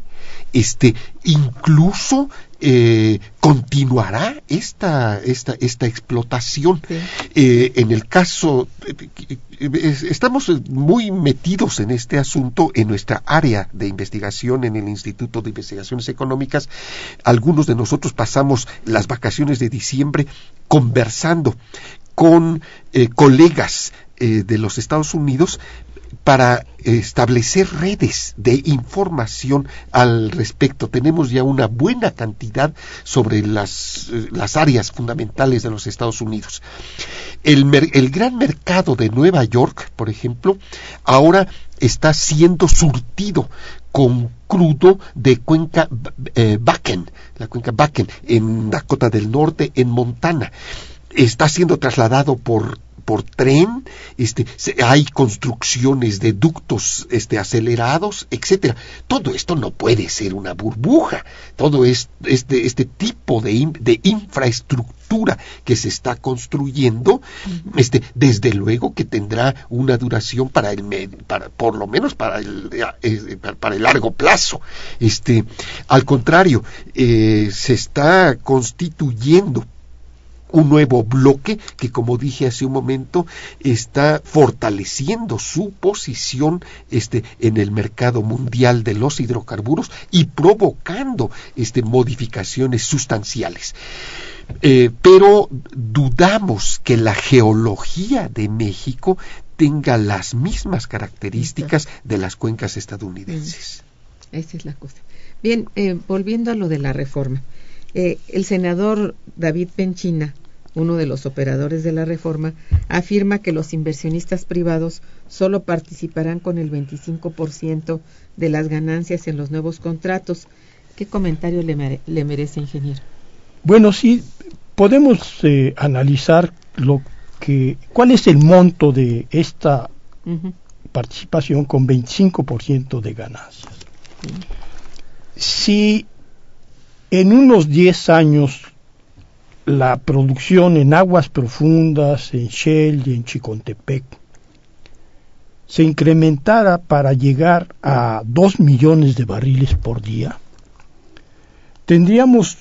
este, incluso eh, continuará esta, esta, esta explotación. Sí. Eh, en el caso, eh, es- estamos muy metidos en este asunto en nuestra área de investigación en el Instituto de Investigaciones Económicas. Algunos de nosotros pasamos las vacaciones de diciembre conversando con eh, colegas eh, de los Estados Unidos para establecer redes de información al respecto. Tenemos ya una buena cantidad sobre las, eh, las áreas fundamentales de los Estados Unidos. El, el gran mercado de Nueva York, por ejemplo, ahora está siendo surtido con crudo de cuenca eh, Bakken, la cuenca Bakken, en Dakota del Norte, en Montana. Está siendo trasladado por por tren, este, se- hay construcciones de ductos este, acelerados, etcétera. Todo esto no puede ser una burbuja. Todo es, este, este tipo de, in- de infraestructura que se está construyendo, este, desde luego que tendrá una duración para el para, por lo menos para el, eh, para- para el largo plazo. Este, al contrario, eh, se está constituyendo un nuevo bloque que, como dije hace un momento, está fortaleciendo su posición este, en el mercado mundial de los hidrocarburos y provocando este, modificaciones sustanciales. Eh, pero dudamos que la geología de México tenga las mismas características de las cuencas estadounidenses. Esa es la cosa. Bien, eh, volviendo a lo de la reforma. Eh, el senador David Penchina, uno de los operadores de la reforma, afirma que los inversionistas privados solo participarán con el 25% de las ganancias en los nuevos contratos. ¿Qué comentario le, mere- le merece, ingeniero? Bueno, sí, podemos eh, analizar lo que, cuál es el monto de esta participación con 25% de ganancias. Si en unos 10 años la producción en aguas profundas, en Shell y en Chicontepec, se incrementara para llegar a 2 millones de barriles por día, tendríamos,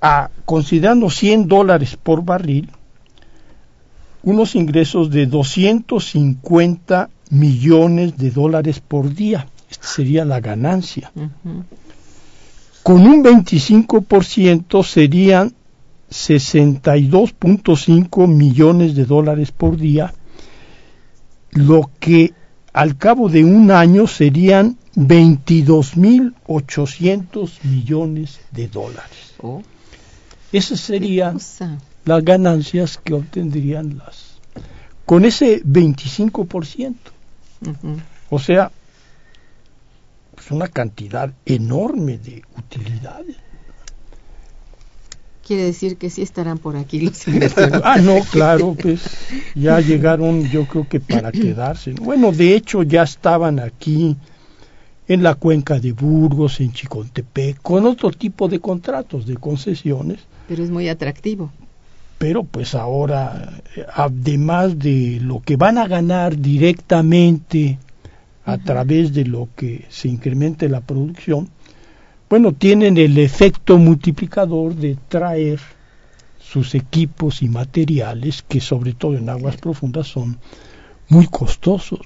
a, considerando 100 dólares por barril, unos ingresos de 250 millones de dólares por día. Esta sería la ganancia. Con un 25% serían 62.5 millones de dólares por día, lo que al cabo de un año serían 22.800 millones de dólares. Oh, Esas serían las ganancias que obtendrían las con ese 25%. Ujú. O sea, es una cantidad enorme de utilidades. Quiere decir que sí estarán por aquí los. Ah, no, claro, pues ya llegaron yo creo que para quedarse. Bueno, de hecho ya estaban aquí en la cuenca de Burgos, en Chicontepec, con otro tipo de contratos, de concesiones. Pero es muy atractivo. pero pues ahora, además de lo que van a ganar directamente a través de lo que se incremente la producción, bueno, tienen el efecto multiplicador de traer sus equipos y materiales que sobre todo en aguas profundas son muy costosos.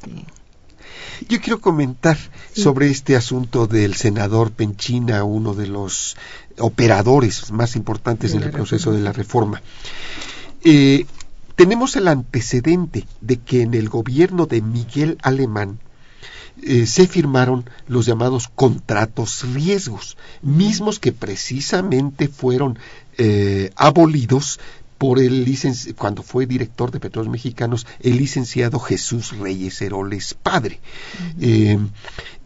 Yo quiero comentar sobre este asunto del senador Penchina, uno de los operadores más importantes en el proceso de la reforma. Eh, tenemos el antecedente de que en el gobierno de Miguel Alemán eh, se firmaron los llamados contratos riesgos, mismos que precisamente fueron eh, abolidos por el cuando fue director de Petróleos Mexicanos, el licenciado Jesús Reyes Heroles Padre. Eh,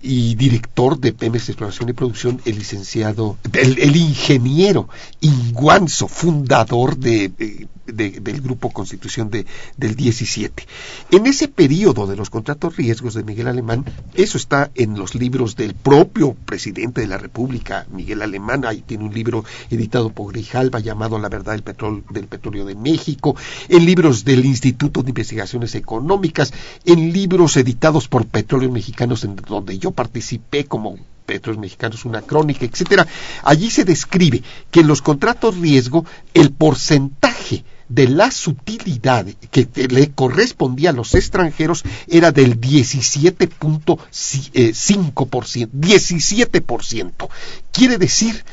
y director de Pemex Exploración y Producción, el licenciado, el, ingeniero Inguanzo, fundador de, del Grupo Constitución de, del 17. En ese periodo de los contratos riesgos de Miguel Alemán, eso está en los libros del propio presidente de la República, Miguel Alemán, ahí tiene un libro editado por Grijalva llamado La verdad del petróleo, del petróleo de México, en libros del Instituto de Investigaciones Económicas, en libros editados por Petróleos Mexicanos, en donde yo participé como Petros Mexicanos, una crónica, etcétera. Allí se describe que en los contratos riesgo el porcentaje de la sutilidad que le correspondía a los extranjeros era del 17.5%. 17%. Quiere decir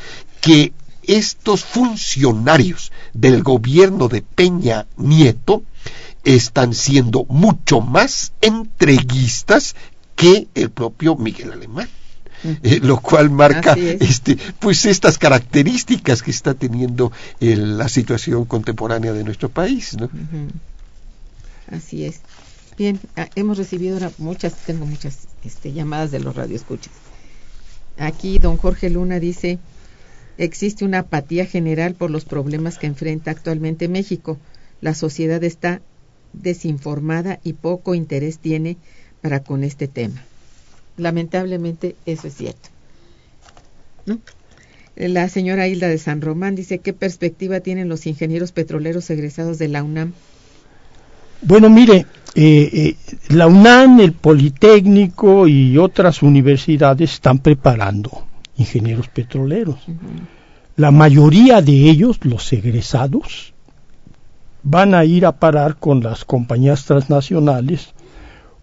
que estos funcionarios del gobierno de Peña Nieto están siendo mucho más entreguistas que el propio Miguel Alemán. Eh, lo cual marca este, pues estas características que está teniendo la situación contemporánea de nuestro país. ¿no? Así es. Bien, ah, hemos recibido ahora muchas, tengo muchas este, llamadas de los radioescuchas. Aquí don Jorge Luna dice, existe una apatía general por los problemas que enfrenta actualmente México. La sociedad está desinformada y poco interés tiene para con este tema. Lamentablemente eso es cierto. La señora Hilda de San Román dice, ¿qué perspectiva tienen los ingenieros petroleros egresados de la UNAM? Bueno, mire, eh, eh, la UNAM, el Politécnico y otras universidades están preparando ingenieros petroleros. La mayoría de ellos, los egresados, van a ir a parar con las compañías transnacionales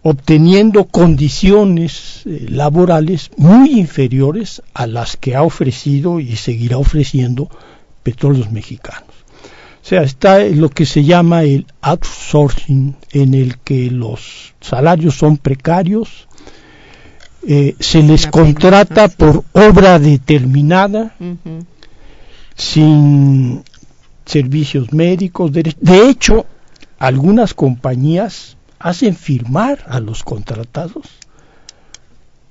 obteniendo condiciones eh, laborales muy inferiores a las que ha ofrecido y seguirá ofreciendo petróleos mexicanos. O sea, está lo que se llama el outsourcing, en el que los salarios son precarios, eh, se les contrata por obra determinada, sin servicios médicos. de hecho, algunas compañías hacen firmar a los contratados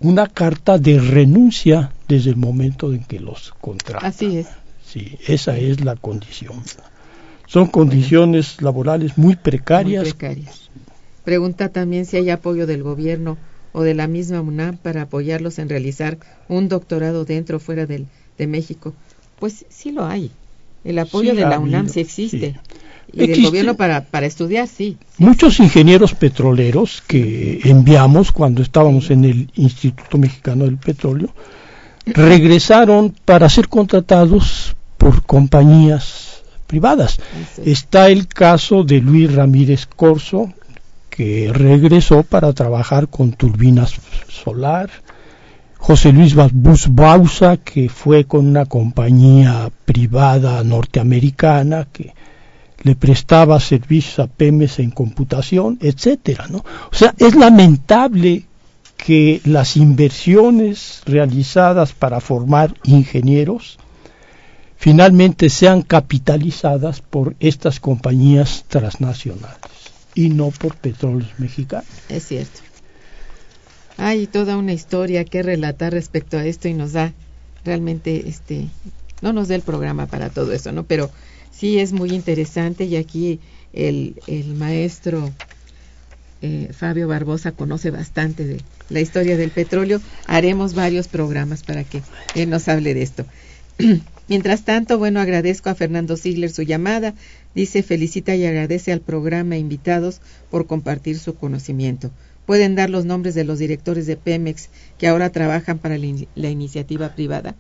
una carta de renuncia desde el momento en que los contratan. Así es. Sí, esa es la condición. Son condiciones laborales muy precarias. Muy precarias. Pregunta también si hay apoyo del gobierno o de la misma UNAM para apoyarlos en realizar un doctorado dentro o fuera del, de México. Pues sí lo hay. El apoyo de la UNAM sí existe. Y del gobierno para, para estudiar, sí, Muchos ingenieros petroleros que enviamos cuando estábamos en el Instituto Mexicano del Petróleo regresaron para ser contratados por compañías privadas. Está el caso de Luis Ramírez Corso, que regresó para trabajar con turbinas solar. José Luis Bausa, que fue con una compañía privada norteamericana que le prestaba servicios a Pemes en computación, etcétera, ¿no? O sea, es lamentable que las inversiones realizadas para formar ingenieros finalmente sean capitalizadas por estas compañías transnacionales y no por petróleos mexicanos. Es cierto. Hay toda una historia que relatar respecto a esto y nos da realmente este no nos da el programa para todo eso, ¿no? Pero sí es muy interesante y aquí el, el maestro eh, Fabio Barbosa conoce bastante de la historia del petróleo. Haremos varios programas para que él nos hable de esto. Mientras tanto, bueno, agradezco a Fernando Ziegler su llamada. Dice, felicita y agradece al programa invitados por compartir su conocimiento. ¿Pueden dar los nombres de los directores de Pemex que ahora trabajan para la, iniciativa privada?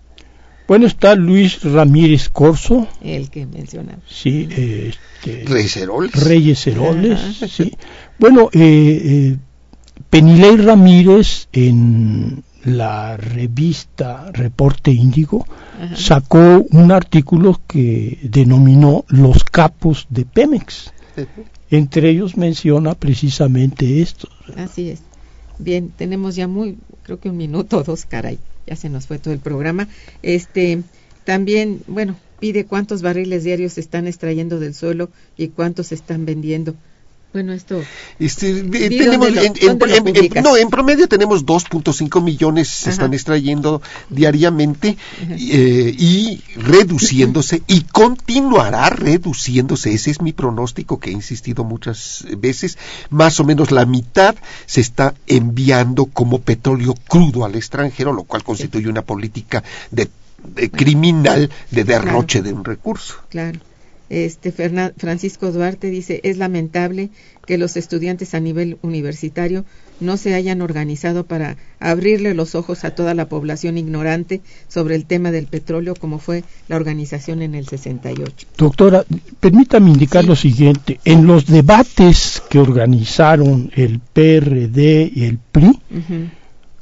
Bueno, está Luis Ramírez Corso. El que menciona. Sí, este, Reyes Heroles. Reyes Heroles, sí. Bueno, eh, eh, Penilei Ramírez en la revista Reporte Índigo sacó un artículo que denominó Los capos de Pemex. Entre ellos menciona precisamente esto. Así es. Bien, tenemos ya muy, creo que un minuto o dos, caray, ya se nos fue todo el programa. Este, también, bueno, pide cuántos barriles diarios se están extrayendo del suelo y cuántos se están vendiendo. Bueno, esto. Este, tenemos, en, no, en promedio tenemos 2.5 millones se están extrayendo diariamente eh, y reduciéndose y continuará reduciéndose. Ese es mi pronóstico que he insistido muchas veces. Más o menos la mitad se está enviando como petróleo crudo al extranjero, lo cual constituye una política de, criminal de derroche de un recurso. Claro. Este Francisco Duarte dice, es lamentable que los estudiantes a nivel universitario no se hayan organizado para abrirle los ojos a toda la población ignorante sobre el tema del petróleo como fue la organización en el 68. Doctora, permítame indicar lo siguiente. En los debates que organizaron el PRD y el PRI,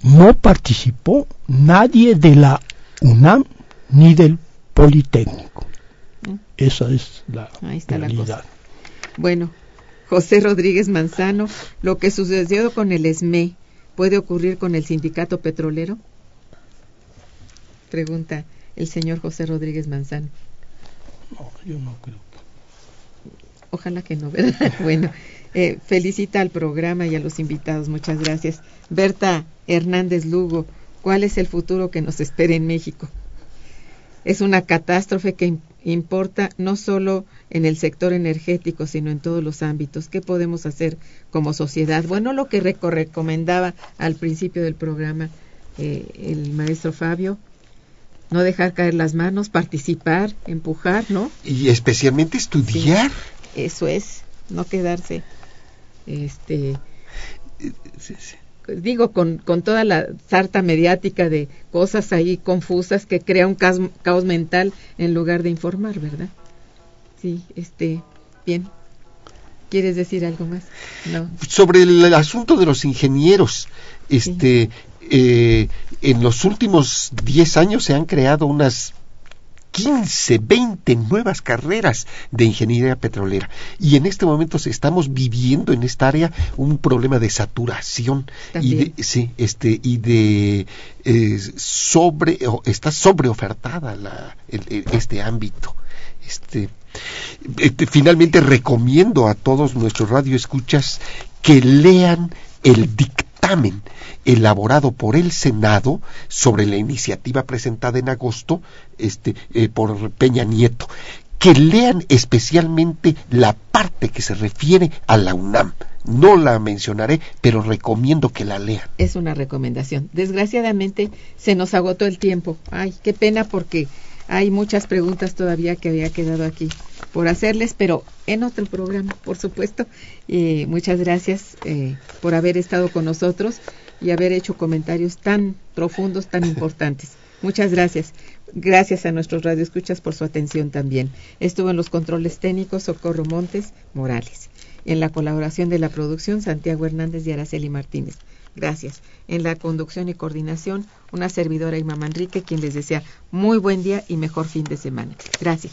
no participó nadie de la UNAM ni del Politécnico. Esa es la realidad. bueno, José Rodríguez Manzano, lo que sucedió con el SME, ¿puede ocurrir con el sindicato petrolero? Pregunta el señor José Rodríguez Manzano. No, yo no creo. Ojalá que no, ¿verdad? bueno, eh, felicita al programa y a los invitados. Muchas gracias. Berta Hernández Lugo, ¿cuál es el futuro que nos espera en México? Es una catástrofe que importa no solo en el sector energético, sino en todos los ámbitos. ¿Qué podemos hacer como sociedad? Bueno, lo que recomendaba al principio del programa eh, el maestro Fabio, no dejar caer las manos, participar, empujar, ¿no? Y especialmente estudiar. eso es, no quedarse este digo, con, con toda la sarta mediática de cosas ahí confusas que crea un caos, caos mental en lugar de informar, ¿verdad? Sí, este, bien. ¿Quieres decir algo más? No. Sobre el asunto de los ingenieros, este, eh, en los últimos 10 años se han creado unas 15, 20 nuevas carreras de ingeniería petrolera. Y en este momento estamos viviendo en esta área un problema de saturación y de, sí, este, y de eh, sobre, está sobreofertada la, este ámbito. Este, este, finalmente recomiendo a todos nuestros radioescuchas que lean el dictamen elaborado por el Senado sobre la iniciativa presentada en agosto este, eh, por Peña Nieto, que lean especialmente la parte que se refiere a la UNAM. No la mencionaré, pero recomiendo que la lean. Es una recomendación. Desgraciadamente se nos agotó el tiempo. Ay, qué pena porque hay muchas preguntas todavía que había quedado aquí por hacerles, pero en otro programa, por supuesto. Eh, muchas gracias eh, por haber estado con nosotros y haber hecho comentarios tan profundos, tan importantes. Muchas gracias. Gracias a nuestros radioescuchas por su atención también. Estuvo en los controles técnicos Socorro Montes Morales. En la colaboración de la producción Santiago Hernández y Araceli Martínez. Gracias. En la conducción y coordinación, una servidora Irma Manrique, quien les desea muy buen día y mejor fin de semana. Gracias.